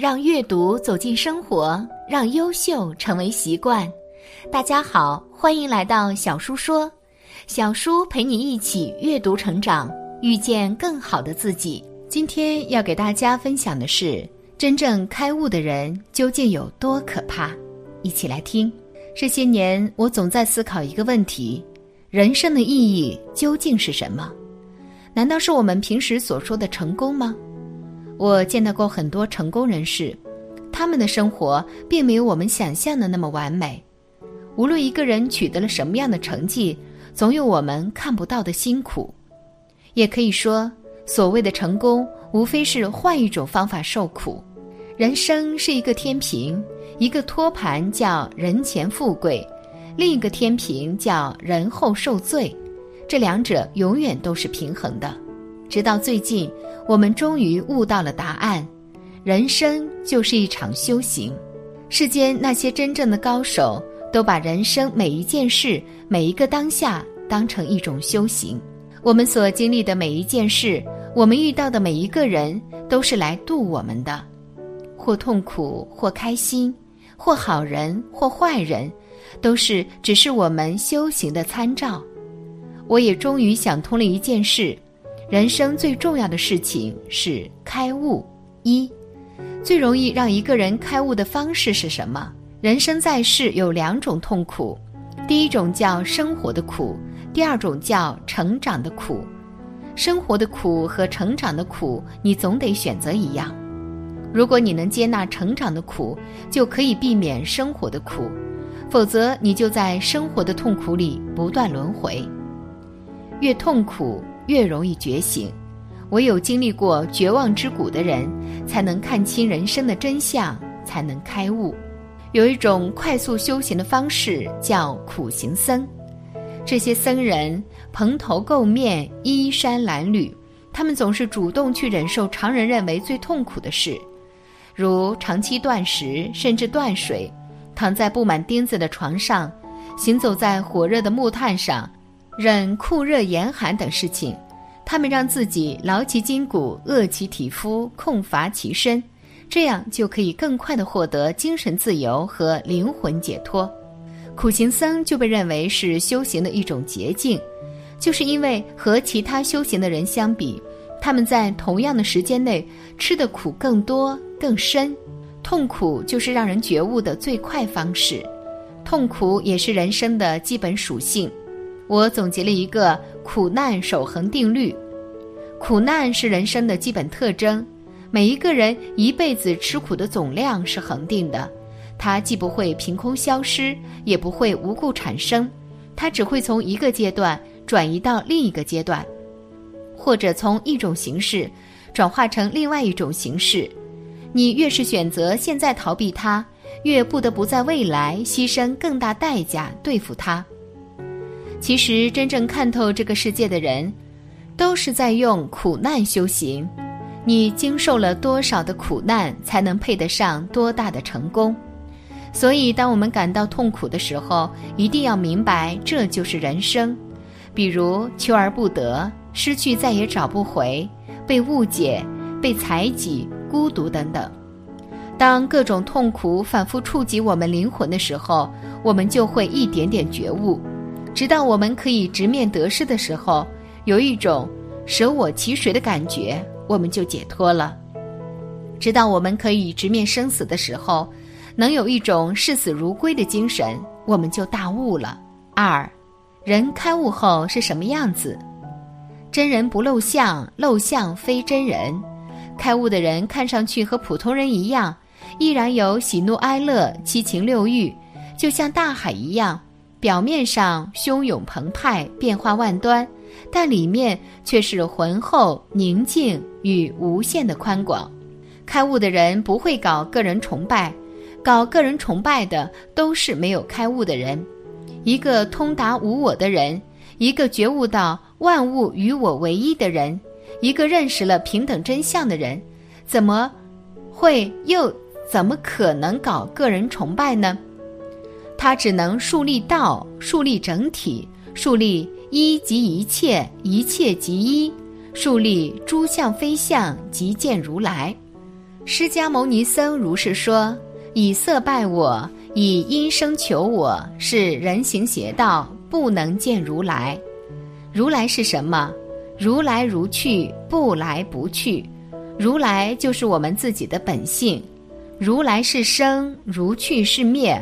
让阅读走进生活，让优秀成为习惯。大家好，欢迎来到小叔说，小叔陪你一起阅读成长，遇见更好的自己。今天要给大家分享的是，真正开悟的人究竟有多可怕？一起来听。这些年，我总在思考一个问题：人生的意义究竟是什么？难道是我们平时所说的成功吗？我见到过很多成功人士，他们的生活并没有我们想象的那么完美。无论一个人取得了什么样的成绩，总有我们看不到的辛苦。也可以说，所谓的成功，无非是换一种方法受苦。人生是一个天平，一个托盘叫人前富贵，另一个天平叫人后受罪。这两者永远都是平衡的，直到最近，我们终于悟到了答案：人生就是一场修行。世间那些真正的高手，都把人生每一件事、每一个当下当成一种修行。我们所经历的每一件事，我们遇到的每一个人，都是来渡我们的，或痛苦，或开心，或好人，或坏人，都是只是我们修行的参照。我也终于想通了一件事：人生最重要的事情是开悟。一，最容易让一个人开悟的方式是什么？人生在世有两种痛苦，第一种叫生活的苦，第二种叫成长的苦。生活的苦和成长的苦，你总得选择一样。如果你能接纳成长的苦，就可以避免生活的苦；否则，你就在生活的痛苦里不断轮回。越痛苦越容易觉醒，唯有经历过绝望之谷的人，才能看清人生的真相，才能开悟。有一种快速修行的方式叫苦行僧，这些僧人蓬头垢面、衣衫褴褛，他们总是主动去忍受常人认为最痛苦的事，如长期断食，甚至断水，躺在布满钉子的床上，行走在火热的木炭上。忍酷热严寒等事情，他们让自己劳其筋骨，饿其体肤，空乏其身，这样就可以更快的获得精神自由和灵魂解脱。苦行僧就被认为是修行的一种捷径，就是因为和其他修行的人相比，他们在同样的时间内吃的苦更多更深。痛苦就是让人觉悟的最快方式，痛苦也是人生的基本属性。我总结了一个苦难守恒定律，苦难是人生的基本特征。每一个人一辈子吃苦的总量是恒定的，它既不会凭空消失，也不会无故产生，它只会从一个阶段转移到另一个阶段，或者从一种形式转化成另外一种形式。你越是选择现在逃避它，越不得不在未来牺牲更大代价对付它。其实，真正看透这个世界的人，都是在用苦难修行。你经受了多少的苦难，才能配得上多大的成功？所以，当我们感到痛苦的时候，一定要明白，这就是人生。比如，求而不得，失去再也找不回，被误解、被排挤、孤独等等。当各种痛苦反复触及我们灵魂的时候，我们就会一点点觉悟。直到我们可以直面得失的时候，有一种舍我其谁的感觉，我们就解脱了；直到我们可以直面生死的时候，能有一种视死如归的精神，我们就大悟了。二，人开悟后是什么样子？真人不露相，露相非真人。开悟的人看上去和普通人一样，依然有喜怒哀乐、七情六欲，就像大海一样。表面上汹涌澎湃，变化万端，但里面却是浑厚、宁静与无限的宽广。开悟的人不会搞个人崇拜，搞个人崇拜的都是没有开悟的人。一个通达无我的人，一个觉悟到万物与我唯一的人，一个认识了平等真相的人，怎么会又怎么可能搞个人崇拜呢？他只能树立道，树立整体，树立一即一切，一切即一，树立诸相非相，即见如来。释迦牟尼僧如是说：“以色拜我，以音声求我，是人行邪道，不能见如来。如来是什么？如来如去，不来不去。如来就是我们自己的本性。如来是生，如去是灭，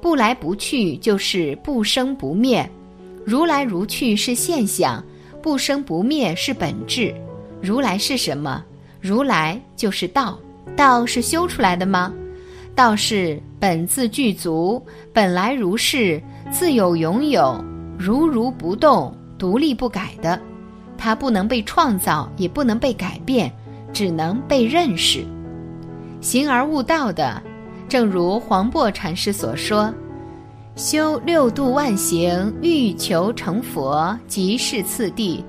不来不去就是不生不灭。如来如去是现象，不生不灭是本质。如来是什么？如来就是道。”道是修出来的吗？道是本自具足，本来如是，自有永有，如如不动，独立不改的。它不能被创造，也不能被改变，只能被认识。行而悟道的，正如黄檗禅师所说：“修六度万行，欲求成佛，即是次第。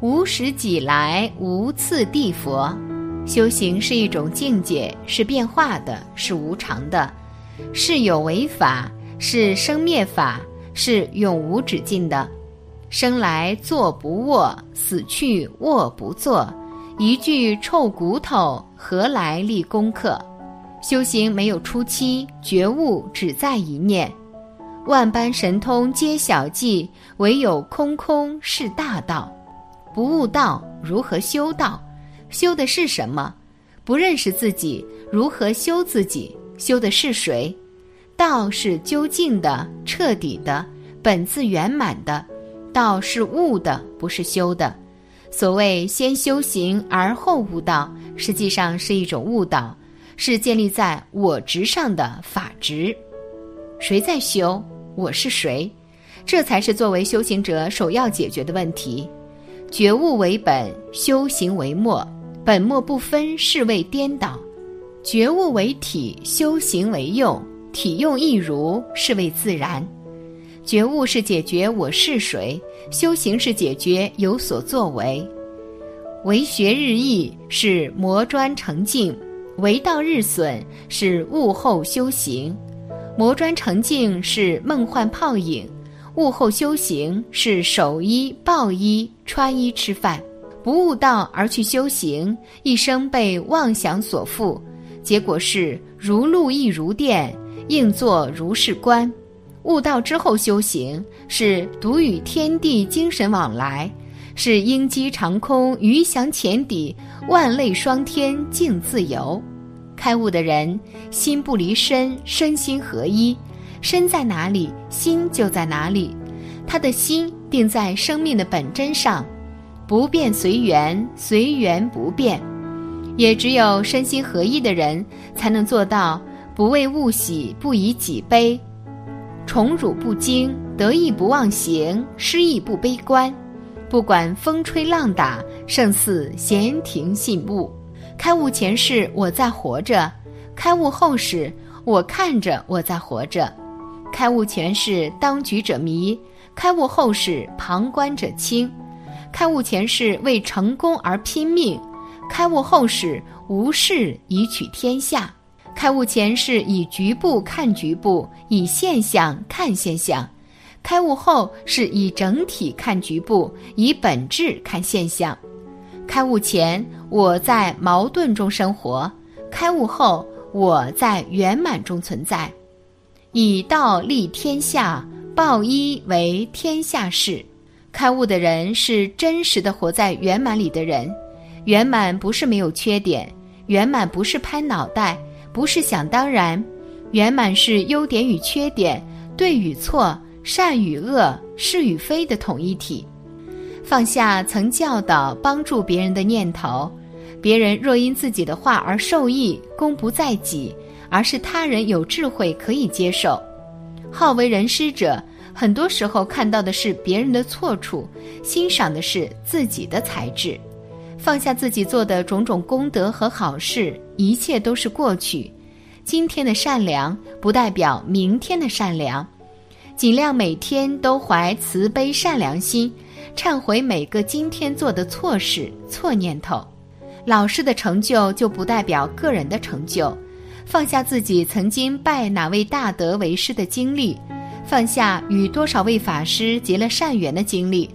无始己来，无次第佛。”修行是一种境界，是变化的，是无常的，是有为法，是生灭法，是永无止境的。生来坐不卧，死去卧不坐，一具臭骨头，何来立功课？修行没有初期，觉悟只在一念。万般神通皆小计，唯有空空是大道。不悟道，如何修道？修的是什么？不认识自己，如何修自己？修的是谁？道是究竟的、彻底的、本自圆满的。道是悟的，不是修的。所谓先修行而后悟道，实际上是一种悟道，是建立在我执上的法执。谁在修？我是谁？这才是作为修行者首要解决的问题。觉悟为本，修行为末。本末不分，是谓颠倒；觉悟为体，修行为用，体用一如，是谓自然。觉悟是解决我是谁，修行是解决有所作为。为学日益，是磨砖成镜；为道日损，是悟后修行。磨砖成镜是梦幻泡影，悟后修行是守衣、抱衣、穿衣、吃饭。不悟道而去修行，一生被妄想所缚，结果是如露亦如电，应作如是观。悟道之后修行，是独与天地精神往来，是鹰击长空，鱼翔浅底，万类霜天竞自由。开悟的人，心不离身，身心合一，身在哪里，心就在哪里，他的心定在生命的本真上。不变随缘，随缘不变，也只有身心合一的人，才能做到不为物喜，不以己悲，宠辱不惊，得意不忘形，失意不悲观。不管风吹浪打，胜似闲庭信步。开悟前世我在活着，开悟后世我看着我在活着。开悟前世当局者迷，开悟后世旁观者清。开悟前世为成功而拼命，开悟后世无事以取天下。开悟前世以局部看局部，以现象看现象；开悟后是以整体看局部，以本质看现象。开悟前我在矛盾中生活，开悟后我在圆满中存在。以道立天下，报一为天下事。开悟的人是真实的活在圆满里的人，圆满不是没有缺点，圆满不是拍脑袋，不是想当然，圆满是优点与缺点、对与错、善与恶、是与非的统一体。放下曾教导帮助别人的念头，别人若因自己的话而受益，功不在己，而是他人有智慧可以接受。好为人师者。很多时候看到的是别人的错处，欣赏的是自己的才智。放下自己做的种种功德和好事，一切都是过去。今天的善良不代表明天的善良。尽量每天都怀慈悲善良心，忏悔每个今天做的错事、错念头。老师的成就就不代表个人的成就。放下自己曾经拜哪位大德为师的经历。放下与多少位法师结了善缘的经历，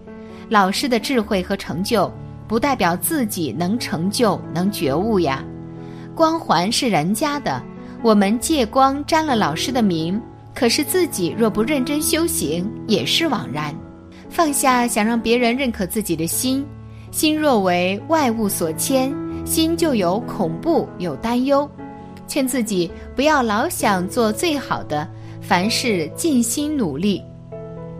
老师的智慧和成就，不代表自己能成就、能觉悟呀。光环是人家的，我们借光沾了老师的名，可是自己若不认真修行，也是枉然。放下想让别人认可自己的心，心若为外物所牵，心就有恐怖有担忧。劝自己不要老想做最好的，凡事尽心努力。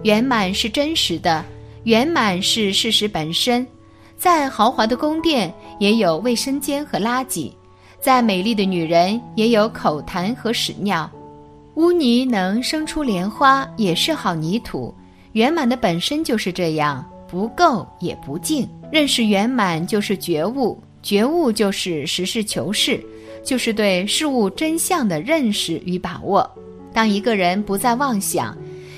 圆满是真实的，圆满是事实本身。再豪华的宫殿也有卫生间和垃圾，再美丽的女人也有口痰和屎尿。污泥能生出莲花，也是好泥土。圆满的本身就是这样，不够也不净。认识圆满就是觉悟，觉悟就是实事求是。就是对事物真相的认识与把握。当一个人不再妄想，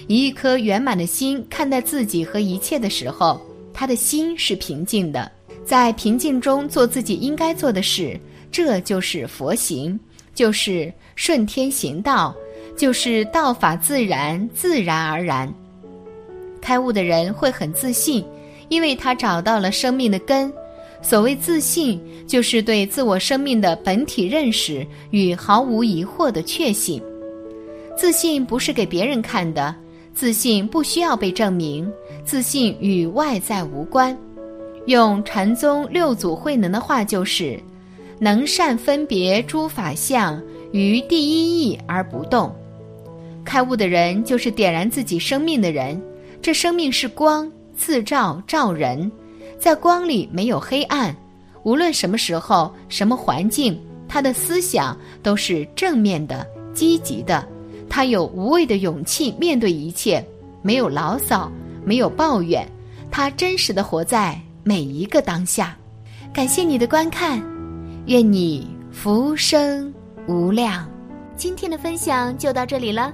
以一颗圆满的心看待自己和一切的时候，他的心是平静的，在平静中做自己应该做的事，这就是佛行，就是顺天行道，就是道法自然，自然而然。开悟的人会很自信，因为他找到了生命的根。所谓自信，就是对自我生命的本体认识与毫无疑惑的确信。自信不是给别人看的，自信不需要被证明，自信与外在无关。用禅宗六祖慧能的话就是：能善分别诸法相，于第一义而不动。开悟的人就是点燃自己生命的人，这生命是光，自照照人。在光里没有黑暗，无论什么时候、什么环境，他的思想都是正面的、积极的。他有无畏的勇气面对一切，没有牢骚，没有抱怨。他真实的活在每一个当下。感谢你的观看，愿你福生无量。今天的分享就到这里了，